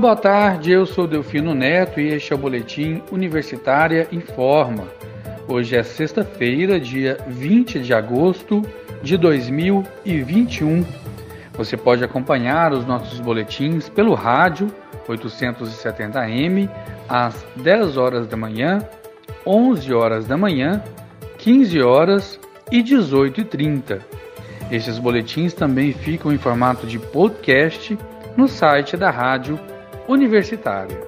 boa tarde. Eu sou Delfino Neto e este é o Boletim Universitária Informa. Hoje é sexta-feira, dia 20 de agosto de 2021. Você pode acompanhar os nossos boletins pelo rádio 870M às 10 horas da manhã, 11 horas da manhã, 15 horas e 18 e 30. Estes boletins também ficam em formato de podcast no site da Rádio Universitária.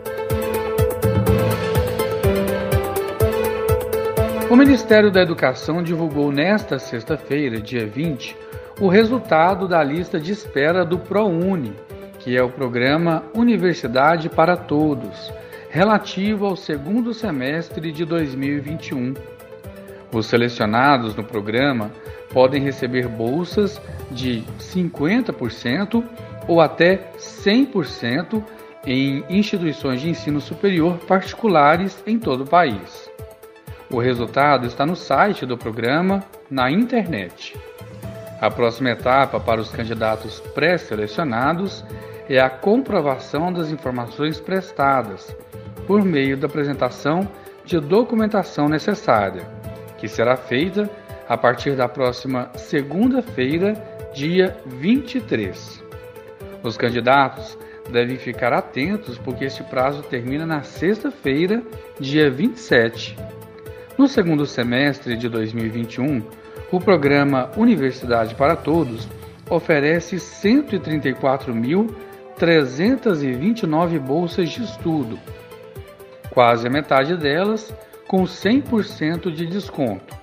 O Ministério da Educação divulgou nesta sexta-feira, dia 20, o resultado da lista de espera do ProUni, que é o programa Universidade para Todos, relativo ao segundo semestre de 2021. Os selecionados no programa podem receber bolsas de 50% ou até 100% em instituições de ensino superior particulares em todo o país. O resultado está no site do programa na internet. A próxima etapa para os candidatos pré-selecionados é a comprovação das informações prestadas por meio da apresentação de documentação necessária, que será feita a partir da próxima segunda-feira, dia 23. Os candidatos devem ficar atentos porque este prazo termina na sexta-feira, dia 27. No segundo semestre de 2021, o programa Universidade para Todos oferece 134.329 bolsas de estudo, quase a metade delas com 100% de desconto,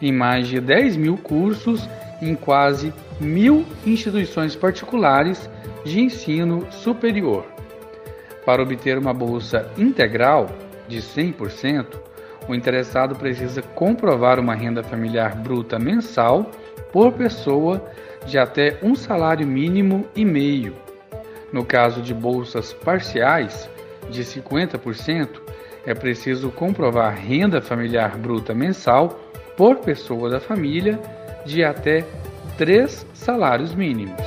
em mais de 10 mil cursos em quase mil instituições particulares de ensino superior. Para obter uma bolsa integral de 100%, o interessado precisa comprovar uma renda familiar bruta mensal por pessoa de até um salário mínimo e meio. No caso de bolsas parciais, de 50%, é preciso comprovar renda familiar bruta mensal por pessoa da família de até três salários mínimos.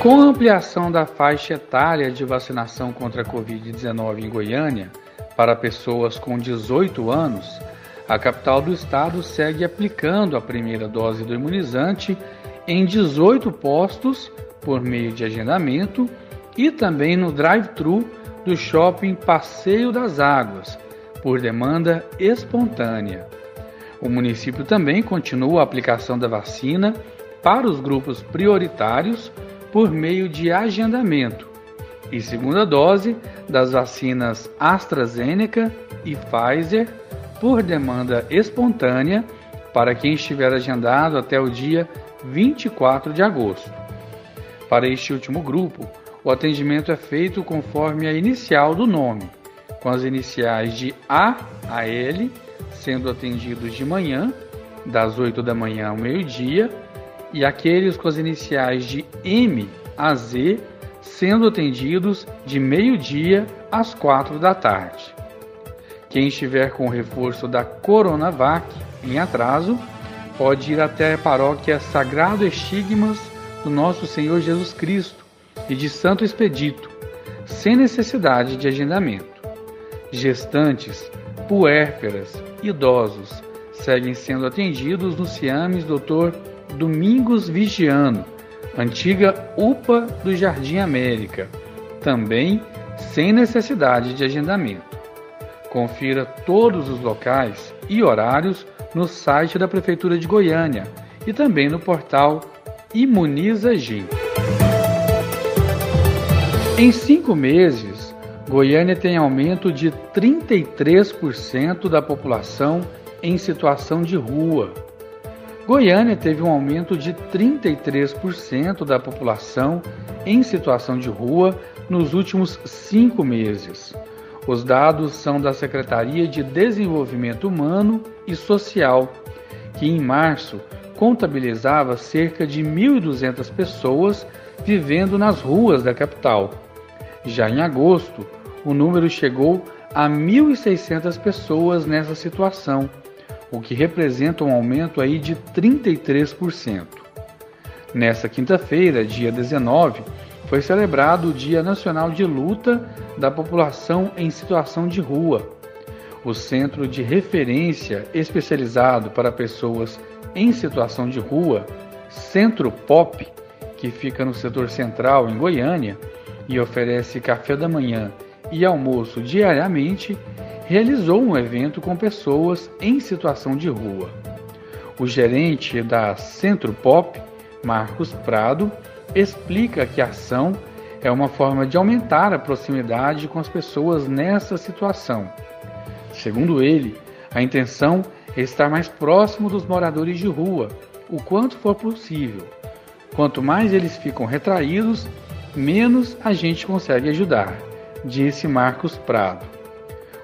Com a ampliação da faixa etária de vacinação contra a Covid-19 em Goiânia para pessoas com 18 anos, a capital do estado segue aplicando a primeira dose do imunizante em 18 postos por meio de agendamento e também no drive-thru do shopping Passeio das Águas, por demanda espontânea. O município também continua a aplicação da vacina para os grupos prioritários por meio de agendamento e segunda dose das vacinas AstraZeneca e Pfizer por demanda espontânea para quem estiver agendado até o dia 24 de agosto. Para este último grupo, o atendimento é feito conforme a inicial do nome, com as iniciais de A a L, sendo atendidos de manhã, das 8 da manhã ao meio-dia, e aqueles com as iniciais de M a Z sendo atendidos de meio-dia às quatro da tarde. Quem estiver com o reforço da Coronavac em atraso, pode ir até a paróquia Sagrado Estigmas do Nosso Senhor Jesus Cristo e de Santo Expedito, sem necessidade de agendamento. Gestantes, puérperas, idosos seguem sendo atendidos no CIAMES Dr. Domingos Vigiano, antiga UPA do Jardim América, também sem necessidade de agendamento. Confira todos os locais e horários no site da Prefeitura de Goiânia e também no portal Imuniza Gin. Em cinco meses, Goiânia tem aumento de 33% da população em situação de rua Goiânia teve um aumento de 33% da população em situação de rua nos últimos cinco meses. Os dados são da Secretaria de Desenvolvimento Humano e Social, que em março contabilizava cerca de 1.200 pessoas vivendo nas ruas da capital. Já em agosto, o número chegou a 1.600 pessoas nessa situação o que representa um aumento aí de 33%. Nesta quinta-feira, dia 19, foi celebrado o Dia Nacional de Luta da População em Situação de Rua. O Centro de Referência Especializado para Pessoas em Situação de Rua, Centro POP, que fica no setor central, em Goiânia, e oferece café da manhã e almoço diariamente, realizou um evento com pessoas em situação de rua. O gerente da Centro Pop, Marcos Prado, explica que a ação é uma forma de aumentar a proximidade com as pessoas nessa situação. Segundo ele, a intenção é estar mais próximo dos moradores de rua, o quanto for possível. Quanto mais eles ficam retraídos, menos a gente consegue ajudar, disse Marcos Prado.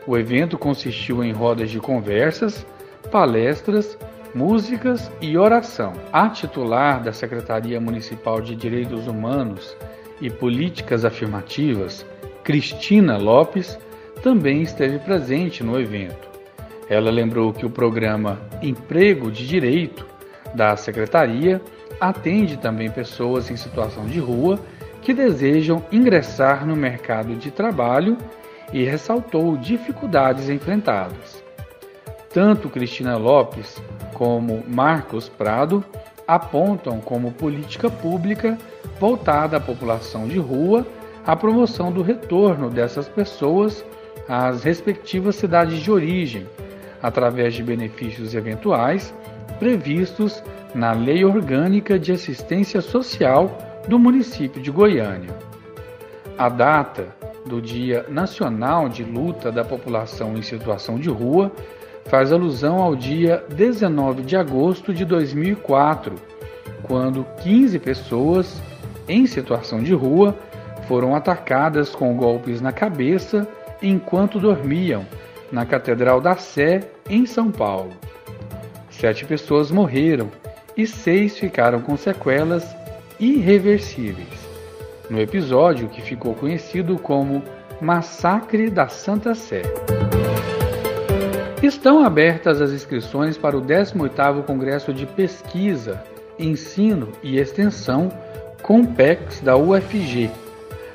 O evento consistiu em rodas de conversas, palestras, músicas e oração. A titular da Secretaria Municipal de Direitos Humanos e Políticas Afirmativas, Cristina Lopes, também esteve presente no evento. Ela lembrou que o programa Emprego de Direito da Secretaria atende também pessoas em situação de rua que desejam ingressar no mercado de trabalho e ressaltou dificuldades enfrentadas. Tanto Cristina Lopes como Marcos Prado apontam como política pública voltada à população de rua a promoção do retorno dessas pessoas às respectivas cidades de origem, através de benefícios eventuais previstos na Lei Orgânica de Assistência Social do município de Goiânia. A data do Dia Nacional de Luta da População em Situação de Rua faz alusão ao dia 19 de agosto de 2004, quando 15 pessoas em situação de rua foram atacadas com golpes na cabeça enquanto dormiam na Catedral da Sé, em São Paulo. Sete pessoas morreram e seis ficaram com sequelas irreversíveis. No episódio que ficou conhecido como Massacre da Santa Sé. Estão abertas as inscrições para o 18º Congresso de Pesquisa, Ensino e Extensão Compex da UFG.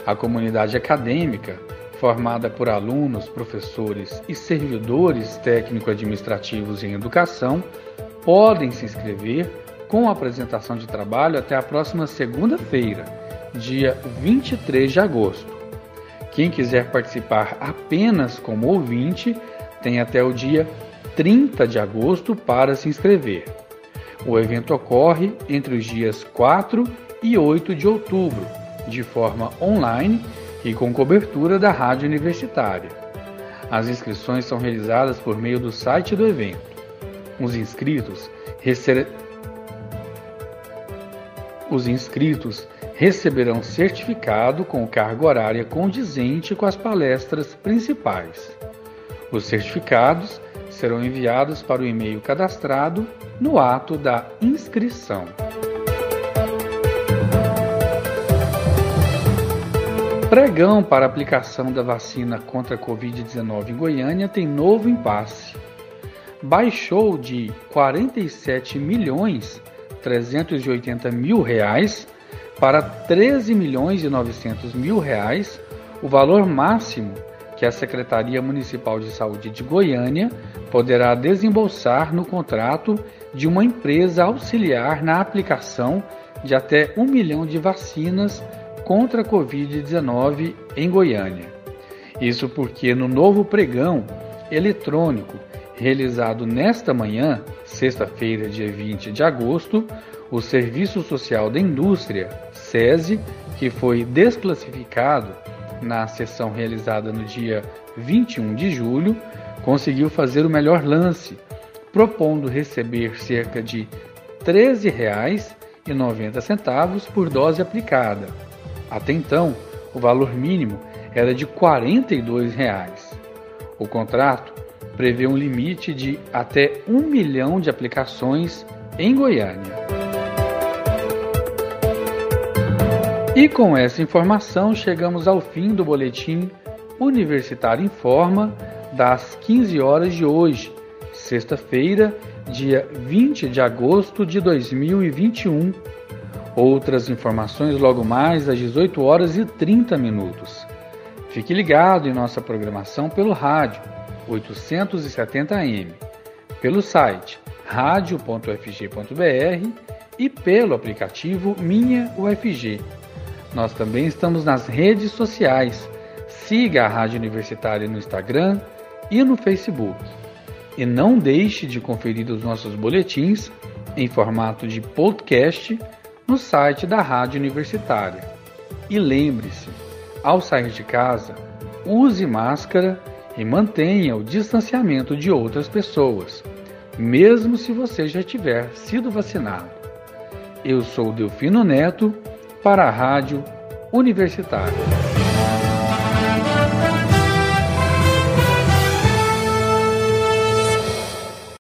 A comunidade acadêmica, formada por alunos, professores e servidores técnico-administrativos em educação, podem se inscrever com apresentação de trabalho até a próxima segunda-feira, dia 23 de agosto. Quem quiser participar apenas como ouvinte tem até o dia 30 de agosto para se inscrever. O evento ocorre entre os dias 4 e 8 de outubro, de forma online e com cobertura da Rádio Universitária. As inscrições são realizadas por meio do site do evento. Os inscritos os inscritos receberão certificado com carga horária condizente com as palestras principais. Os certificados serão enviados para o e-mail cadastrado no ato da inscrição. Pregão para aplicação da vacina contra a Covid-19 em Goiânia tem novo impasse. Baixou de 47 milhões 380 mil reais para 13 milhões e 900 mil reais o valor máximo que a Secretaria Municipal de Saúde de Goiânia poderá desembolsar no contrato de uma empresa auxiliar na aplicação de até um milhão de vacinas contra a Covid-19 em Goiânia. Isso porque no novo pregão eletrônico realizado nesta manhã, sexta-feira, dia 20 de agosto, o Serviço Social da Indústria, SESI, que foi desclassificado na sessão realizada no dia 21 de julho, conseguiu fazer o melhor lance, propondo receber cerca de R$ 13,90 por dose aplicada. Até então, o valor mínimo era de 42 reais. O contrato prevê um limite de até um milhão de aplicações em Goiânia. E com essa informação chegamos ao fim do boletim Universitário Informa das 15 horas de hoje, sexta-feira, dia 20 de agosto de 2021. Outras informações logo mais às 18 horas e 30 minutos. Fique ligado em nossa programação pelo rádio 870m, pelo site radio.ufg.br e pelo aplicativo Minha UFG. Nós também estamos nas redes sociais. Siga a Rádio Universitária no Instagram e no Facebook. E não deixe de conferir os nossos boletins em formato de podcast no site da Rádio Universitária. E lembre-se, ao sair de casa, use máscara e mantenha o distanciamento de outras pessoas, mesmo se você já tiver sido vacinado. Eu sou Delfino Neto para a Rádio Universitária.